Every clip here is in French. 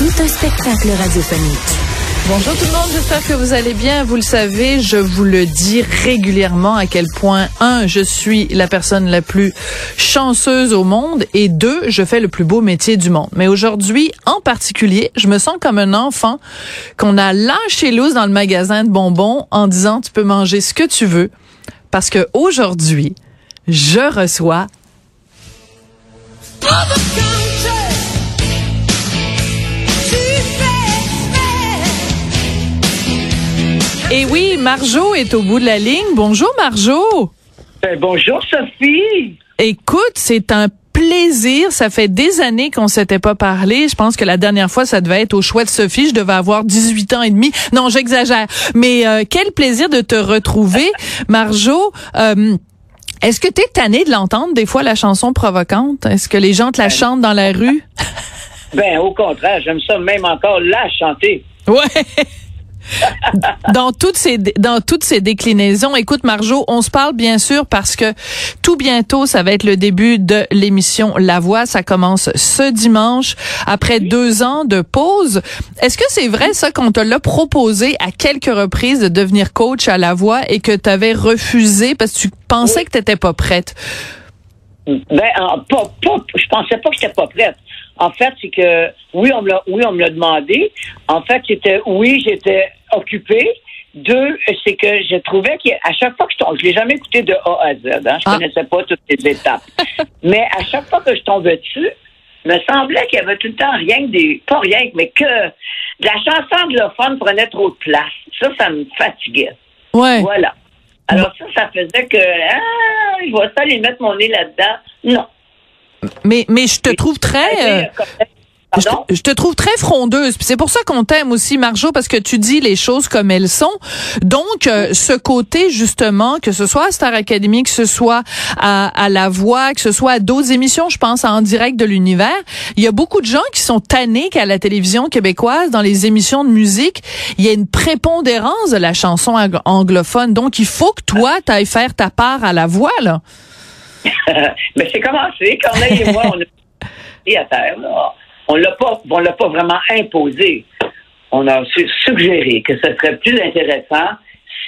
Tout un spectacle radiophonique. Bonjour tout le monde, j'espère que vous allez bien. Vous le savez, je vous le dis régulièrement à quel point, un, je suis la personne la plus chanceuse au monde et deux, je fais le plus beau métier du monde. Mais aujourd'hui, en particulier, je me sens comme un enfant qu'on a lâché loose dans le magasin de bonbons en disant tu peux manger ce que tu veux parce que aujourd'hui, je reçois Et oui, Marjo est au bout de la ligne. Bonjour Marjo. Ben, bonjour Sophie. Écoute, c'est un plaisir. Ça fait des années qu'on s'était pas parlé. Je pense que la dernière fois, ça devait être au choix de Sophie. Je devais avoir 18 ans et demi. Non, j'exagère. Mais euh, quel plaisir de te retrouver, Marjo. Euh, est-ce que tu es tannée de l'entendre des fois la chanson provocante? Est-ce que les gens te la chantent dans la rue? Ben au contraire, j'aime ça même encore la chanter. Ouais. Dans toutes ces dans toutes ces déclinaisons. Écoute Marjo, on se parle bien sûr parce que tout bientôt ça va être le début de l'émission La Voix. Ça commence ce dimanche après deux ans de pause. Est-ce que c'est vrai ça qu'on te l'a proposé à quelques reprises de devenir coach à La Voix et que tu avais refusé parce que tu pensais que tu n'étais pas prête? Ben, pas, pas, je pensais pas que j'étais pas prête. En fait, c'est que oui, on me l'a, oui, on me l'a demandé. En fait, c'était oui, j'étais occupée. Deux, c'est que je trouvais qu'à chaque fois que je tombe, je l'ai jamais écouté de A à Z. Hein, je Ah. connaissais pas toutes les étapes. mais à chaque fois que je tombais dessus, me semblait qu'il y avait tout le temps rien que des, pas rien, mais que la chanson anglophone prenait trop de place. Ça, ça me fatiguait. Ouais. Voilà. Alors ça, ça faisait que, ah, je vais ça aller mettre mon nez là-dedans. Non. Mais mais je te trouve très euh, Je te, je te trouve très frondeuse. C'est pour ça qu'on t'aime aussi, Marjo, parce que tu dis les choses comme elles sont. Donc, euh, ce côté, justement, que ce soit à Star Academy, que ce soit à, à La Voix, que ce soit à d'autres émissions, je pense à En direct de l'univers, il y a beaucoup de gens qui sont tannés qu'à la télévision québécoise, dans les émissions de musique, il y a une prépondérance de la chanson ang- anglophone. Donc, il faut que toi, tu ailles faire ta part à La Voix, là. Mais c'est commencé. Corneille et moi, on a à terre. Là. On l'a pas, l'a pas vraiment imposé. On a su- suggéré que ce serait plus intéressant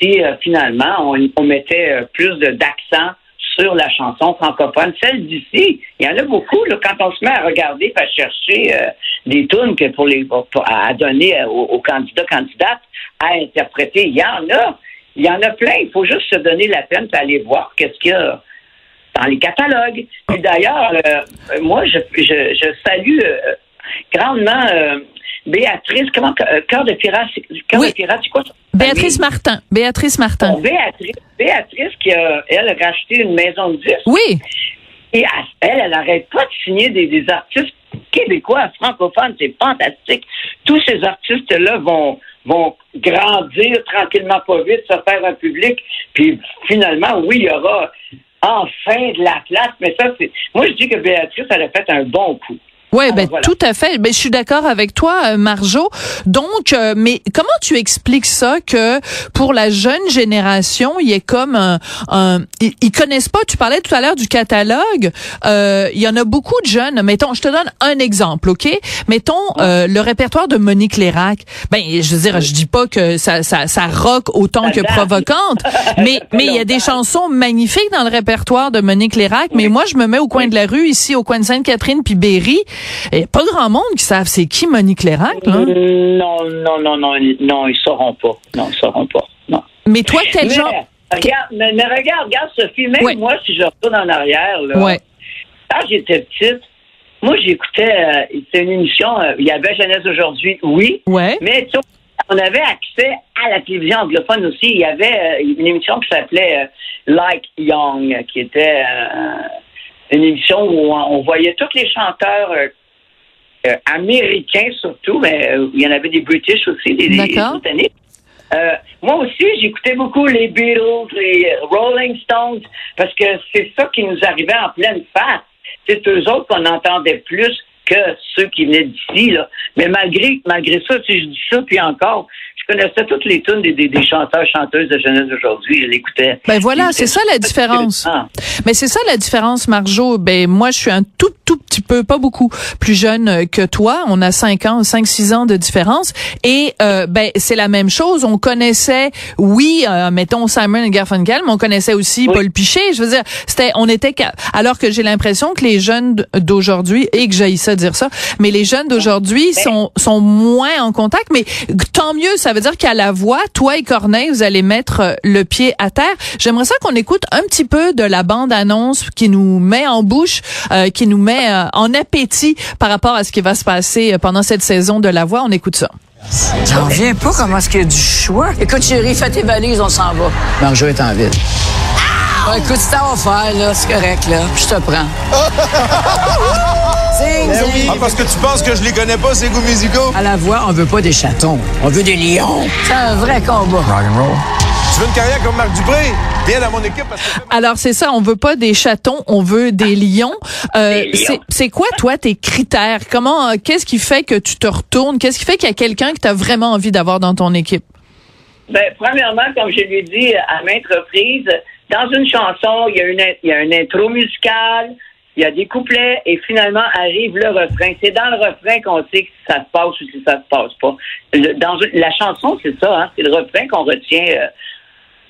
si euh, finalement on, mettait euh, plus d'accent sur la chanson francophone, celle d'ici. Il y en a beaucoup quand on se met à regarder, à chercher euh, des tunes que pour les à donner aux, aux candidats candidates à interpréter. Il y en a, il y en a plein. Il faut juste se donner la peine d'aller voir qu'est-ce qu'il y a dans les catalogues. Puis d'ailleurs, euh, moi, je, je, je salue euh, grandement euh, Béatrice, comment, euh, Cœur de pirate, c'est- Cœur Oui. de pirate, c'est quoi? ça? Béatrice Martin. Béatrice Martin. Bon, Béatrice, Béatrice qui a, elle, a racheté une maison de disques. Oui. Et elle, elle n'arrête pas de signer des, des artistes québécois, francophones. C'est fantastique. Tous ces artistes-là vont, vont grandir tranquillement, pas vite, se faire un public. Puis finalement, oui, il y aura enfin de la place. Mais ça, c'est. Moi, je dis que Béatrice, elle a fait un bon coup. Oui, Ah, ben voilà. tout à fait. Ben je suis d'accord avec toi, euh, Marjo. Donc, euh, mais comment tu expliques ça que pour la jeune génération, il y est comme un, un ils, ils connaissent pas. Tu parlais tout à l'heure du catalogue. Euh, il y en a beaucoup de jeunes. Mettons, je te donne un exemple, ok? Mettons euh, le répertoire de Monique Lérac. Ben, je veux dire, je dis pas que ça ça, ça rock autant que provocante, mais mais il y a des chansons magnifiques dans le répertoire de Monique Lérac. Mais moi, je me mets au coin de la rue ici, au coin de Sainte-Catherine puis Berry. A pas grand monde qui savent c'est qui Monique Lérac, là. Non, non, non, non, non, ils sauront pas. Non, ils sauront pas. Non. Mais toi, quel mais, genre Regarde, mais, mais regarde, regarde, Sophie, même moi, si je retourne en arrière, là, quand j'étais petite, moi, j'écoutais, euh, c'était une émission, euh, il y avait Jeunesse aujourd'hui, oui, Ouais. mais tu on avait accès à la télévision anglophone aussi. Il y avait euh, une émission qui s'appelait Like Young, qui était une émission où on, on voyait tous les chanteurs euh, euh, américains surtout, mais euh, il y en avait des British aussi, des. Britanniques. Euh, moi aussi, j'écoutais beaucoup les Beatles, les Rolling Stones, parce que c'est ça qui nous arrivait en pleine face. C'est eux autres qu'on entendait plus que ceux qui venaient d'ici. Là. Mais malgré, malgré ça, si je dis ça, puis encore, je connaissais toutes les tunes des, des, des chanteurs, chanteuses de jeunesse d'aujourd'hui. Je l'écoutais. Ben voilà, c'est ça la différence. Mais c'est ça la différence, Marjo. Ben moi, je suis un tout tout petit peu, pas beaucoup, plus jeune euh, que toi. On a cinq ans, cinq six ans de différence. Et euh, ben c'est la même chose. On connaissait, oui, euh, mettons Simon et Garfunkel, mais on connaissait aussi Oui. Paul Pichet. Je veux dire, c'était, on était, alors que j'ai l'impression que les jeunes d'aujourd'hui, et que j'aille ça dire ça, mais les jeunes d'aujourd'hui sont sont moins en contact. Mais tant mieux. Ça veut dire qu'à la voix, toi et Corneille, vous allez mettre euh, le pied à terre. J'aimerais ça qu'on écoute un petit peu de la bande-annonce qui nous met en bouche, euh, qui nous met euh, en appétit par rapport à ce qui va se passer pendant cette saison de la voix. On écoute ça. J'en reviens pas comment est-ce qu'il y a du choix. Écoute, chérie, fais tes valises, on s'en va. Marjo est en ville. Ah, écoute, c'est à faire, là. C'est correct, là. Je te prends. Zing, zing. Ah, parce que tu penses que je les connais pas, ces goûts musicaux? À la voix, on veut pas des chatons. On veut des lions. C'est un vrai combat. Tu veux une carrière comme Marc Dupré? Viens dans mon équipe parce que... Alors c'est ça, on veut pas des chatons, on veut des lions. Euh, Des lions. c'est- C'est quoi toi tes critères? Comment euh, Qu'est-ce qui fait que tu te retournes? Qu'est-ce qui fait qu'il y a quelqu'un que tu as vraiment envie d'avoir dans ton équipe? Ben, premièrement, comme je l'ai dit à maintes reprises, dans une chanson, il y a une, il y a intro musicale, il y a des couplets, et finalement arrive le refrain. C'est dans le refrain qu'on sait si ça se passe ou si ça se passe pas. La chanson, c'est ça, hein, c'est le refrain qu'on retient euh,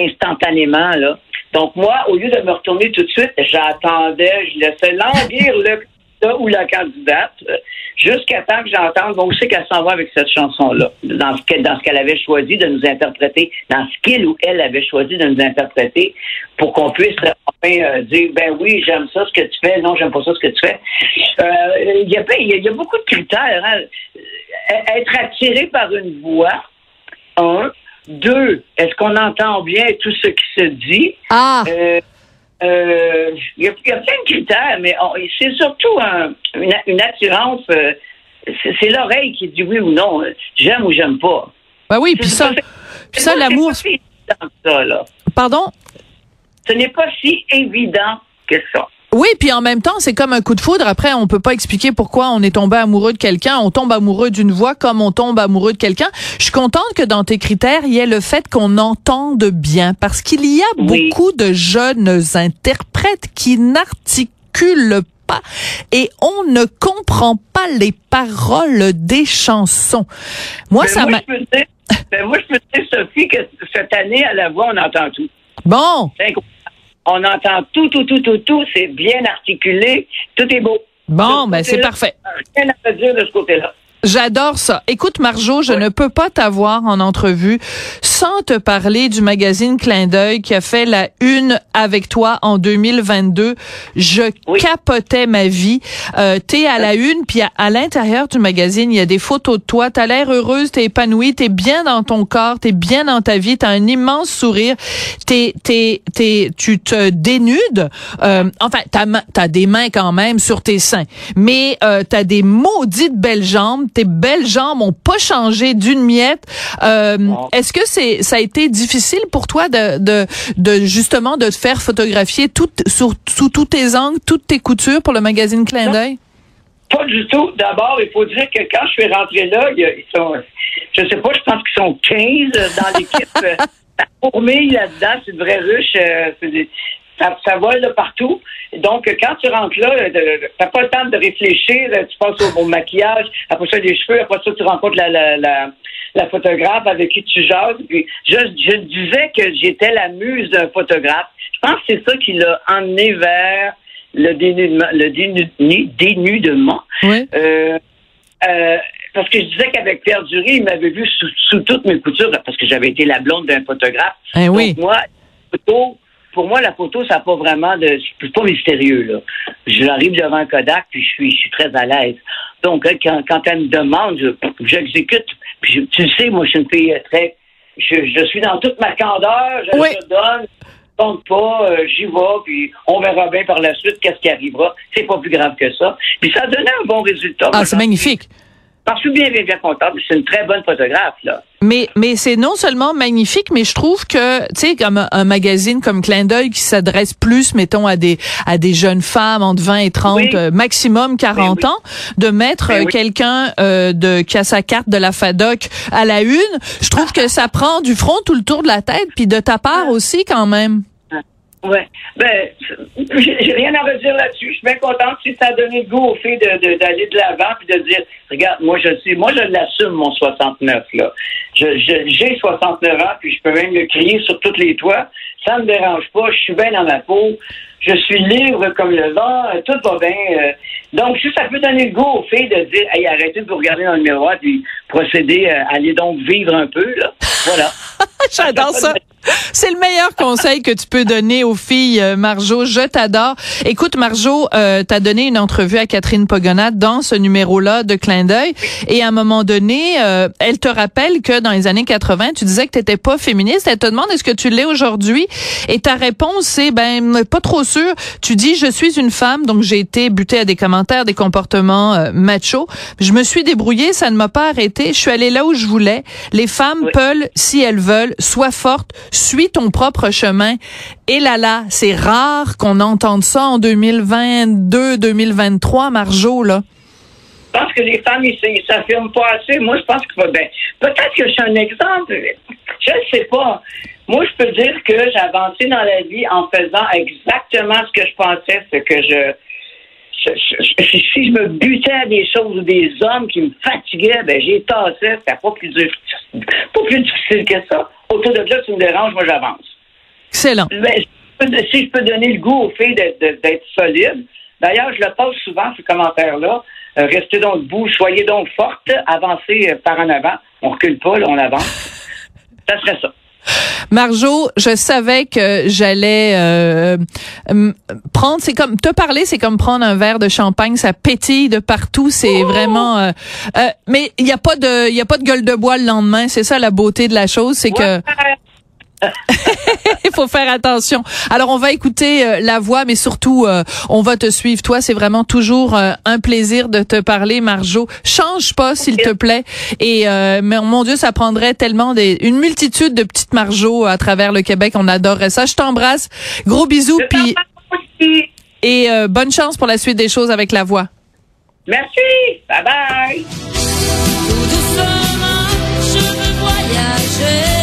instantanément, là. Donc, moi, au lieu de me retourner tout de suite, j'attendais, je laissais languir le candidat ou la candidate euh, jusqu'à temps que j'entende bon, où c'est qu'elle s'en va avec cette chanson-là, dans ce qu'elle dans ce qu'elle avait choisi de nous interpréter, dans ce qu'il ou elle avait choisi de nous interpréter, pour qu'on puisse euh, enfin euh, dire ben oui, j'aime ça ce que tu fais, non, j'aime pas ça ce que tu fais. Euh, Il y, a, y a- il y a beaucoup de critères. hein. Être attiré par une voix, un. Deux, est-ce qu'on entend bien tout ce qui se dit? Ah, Euh, euh, Il y, a, il y a plein de critères, mais c'est surtout un- une, une attirance. euh, c'est l'oreille qui dit oui ou non. euh, J'aime ou j'aime pas. ben oui, puis ça, puis ça l'amour. si. Pardon? Ce n'est pas si évident que ça. Oui, puis en même temps, c'est comme un coup de foudre. Après, on peut pas expliquer pourquoi on est tombé amoureux de quelqu'un. On tombe amoureux d'une voix comme on tombe amoureux de quelqu'un. Je suis contente que dans tes critères, il y ait le fait qu'on entende bien, parce qu'il y a Oui. beaucoup de jeunes interprètes qui n'articulent pas et on ne comprend pas les paroles des chansons. Moi, Ben, ça m'a. ben, moi, je peux dire, Sophie, que cette année, à la voix, on entend tout. Bon, C'est incroyable. On entend tout, tout, tout, tout, tout. C'est bien articulé. Tout est beau. bon, ben c'est parfait. Rien à dire de ce côté-là. J'adore ça. Écoute, Marjo, je ne peux pas t'avoir en entrevue sans te parler du magazine Clin d'œil qui a fait la une avec toi en 2022. Je Oui. capotais ma vie. Euh, t'es à la une, puis à, à l'intérieur du magazine, il y a des photos de toi. T'as l'air heureuse, t'es épanouie, t'es bien dans ton corps, t'es bien dans ta vie, t'as un immense sourire. T'es, t'es, t'es, tu te dénudes. Euh, enfin, t'as, t'as des mains quand même sur tes seins, mais euh, t'as des maudites belles jambes. Tes belles jambes ont pas changé d'une miette. Euh, est-ce que c'est ça a été difficile pour toi de de, de justement de te faire photographier tout, sur, sous tous tes angles, toutes tes coutures pour le magazine Clin d'œil? Pas du tout. D'abord, il faut dire que quand je suis rentré là, ils sont, je sais pas, je pense qu'ils sont 15 dans l'équipe. La fourmille là-dedans, c'est une vraie ruche. Euh, ça, ça vole de partout. Donc, quand tu rentres là, t'as pas le temps de réfléchir. Tu passes au, maquillage, après ça, les cheveux, après ça, tu rencontres la, la, la, la photographe avec qui tu jases. Puis, je, je disais que j'étais la muse d'un photographe. Je pense que c'est ça qui l'a emmené vers le dénudement. Le dénudement. Oui. Euh, euh, parce que je disais qu'avec Pierre Dury, il m'avait vu sous, sous, toutes mes coutures, parce que j'avais été la blonde d'un photographe. Eh oui. Donc, moi, photo, pour moi, la photo, ça n'a pas vraiment de. C'est pas mystérieux, là. J'arrive devant un Kodak, puis je suis, je suis très à l'aise. Donc, quand, quand elle me demande, j'exécute. Puis, tu sais, moi, je suis une fille très. Je, je suis dans toute ma candeur, je Oui. te donne. compte pas, euh, j'y vais, puis on verra bien par la suite qu'est-ce qui arrivera. C'est pas plus grave que ça. Puis ça a donné un bon résultat. Ah, c'est magnifique. Parce que bien, bien, bien contente. C'est une très bonne photographe, là. Mais, mais c'est non seulement magnifique, mais je trouve que, tu sais, comme un, un magazine comme Clin d'œil qui s'adresse plus, mettons, à des, à des jeunes femmes entre 20 et 30, Oui. euh, maximum 40 oui. ans, de mettre Ben euh, oui. quelqu'un euh, de qui a sa carte de la FADOC à la une, je trouve que ça prend du front tout le tour de la tête, puis de ta part aussi quand même. Ouais. Ben, j'ai rien à redire là-dessus. Je suis bien contente si ça a donné le goût aux filles de- de- d'aller de, l'avant puis de dire, regarde, moi je sais, moi je l'assume mon 69 là. Je, j'ai 69 ans puis je peux même le crier sur tous les toits. Ça me dérange pas. Je suis bien dans ma peau. Je suis libre comme le vent. euh, Tout va bien. euh. donc, si ça peut donner le goût aux filles de dire, hey, arrêtez de vous regarder dans le miroir puis procéder à aller donc vivre un peu là. Voilà. J'adore ça. C'est le meilleur conseil que tu peux donner aux filles, euh, Marjo. Je t'adore. Écoute, Marjo, euh, t'as donné une entrevue à Catherine Pogonat dans ce numéro-là de Clin d'œil. Et à un moment donné, euh, elle te rappelle que dans les années 80, tu disais que t'étais pas féministe. Elle te demande est-ce que tu l'es aujourd'hui? Et ta réponse, c'est ben pas trop sûr. Tu dis je suis une femme, donc j'ai été butée à des commentaires, des comportements euh, machos. Je me suis débrouillée, ça ne m'a pas arrêté. Je suis allée là où je voulais. Les femmes Oui. peuvent, si elles veulent, sois forte, suis ton propre chemin. Et là là, c'est rare qu'on entende ça en 2022, 2023, Marjo, là. Je pense que les femmes, ils ils s'affirment pas assez. Moi, je pense que ben, peut-être que je suis un exemple. Je ne sais pas. Moi, je peux dire que j'ai avancé dans la vie en faisant exactement ce que je pensais, ce que je- si je me butais à des choses ou des hommes qui me fatiguaient, ben j'ai tassé. C'était pas plus dur, pas plus difficile que ça. Autour de là, tu me déranges, moi j'avance. Excellent. Si je peux donner le goût aux filles d'être de- d'être solides, d'ailleurs, je le pose souvent, ce commentaire-là. Euh, restez donc debout, soyez donc forte, avancez euh, par en avant. On recule pas, là, on avance. Ça serait ça. Marjo, je savais que j'allais euh, prendre, c'est comme te parler, c'est comme prendre un verre de champagne, ça pétille de partout, c'est vraiment. euh, euh, mais il y a pas de, il y a pas de gueule de bois le lendemain, c'est ça la beauté de la chose, c'est que. Il faut faire attention. Alors on va écouter euh, la voix, mais surtout euh, on va te suivre. Toi, c'est vraiment toujours euh, un plaisir de te parler, Marjo. Change pas, s'il te plaît. Et mais mon Dieu, ça prendrait tellement des, une multitude de petites Marjo à travers le Québec. On adorerait ça. Je t'embrasse. Gros bisous, puis et bonne chance pour la suite des choses avec la voix. Merci. Bye bye. Tout doucement, je veux voyager.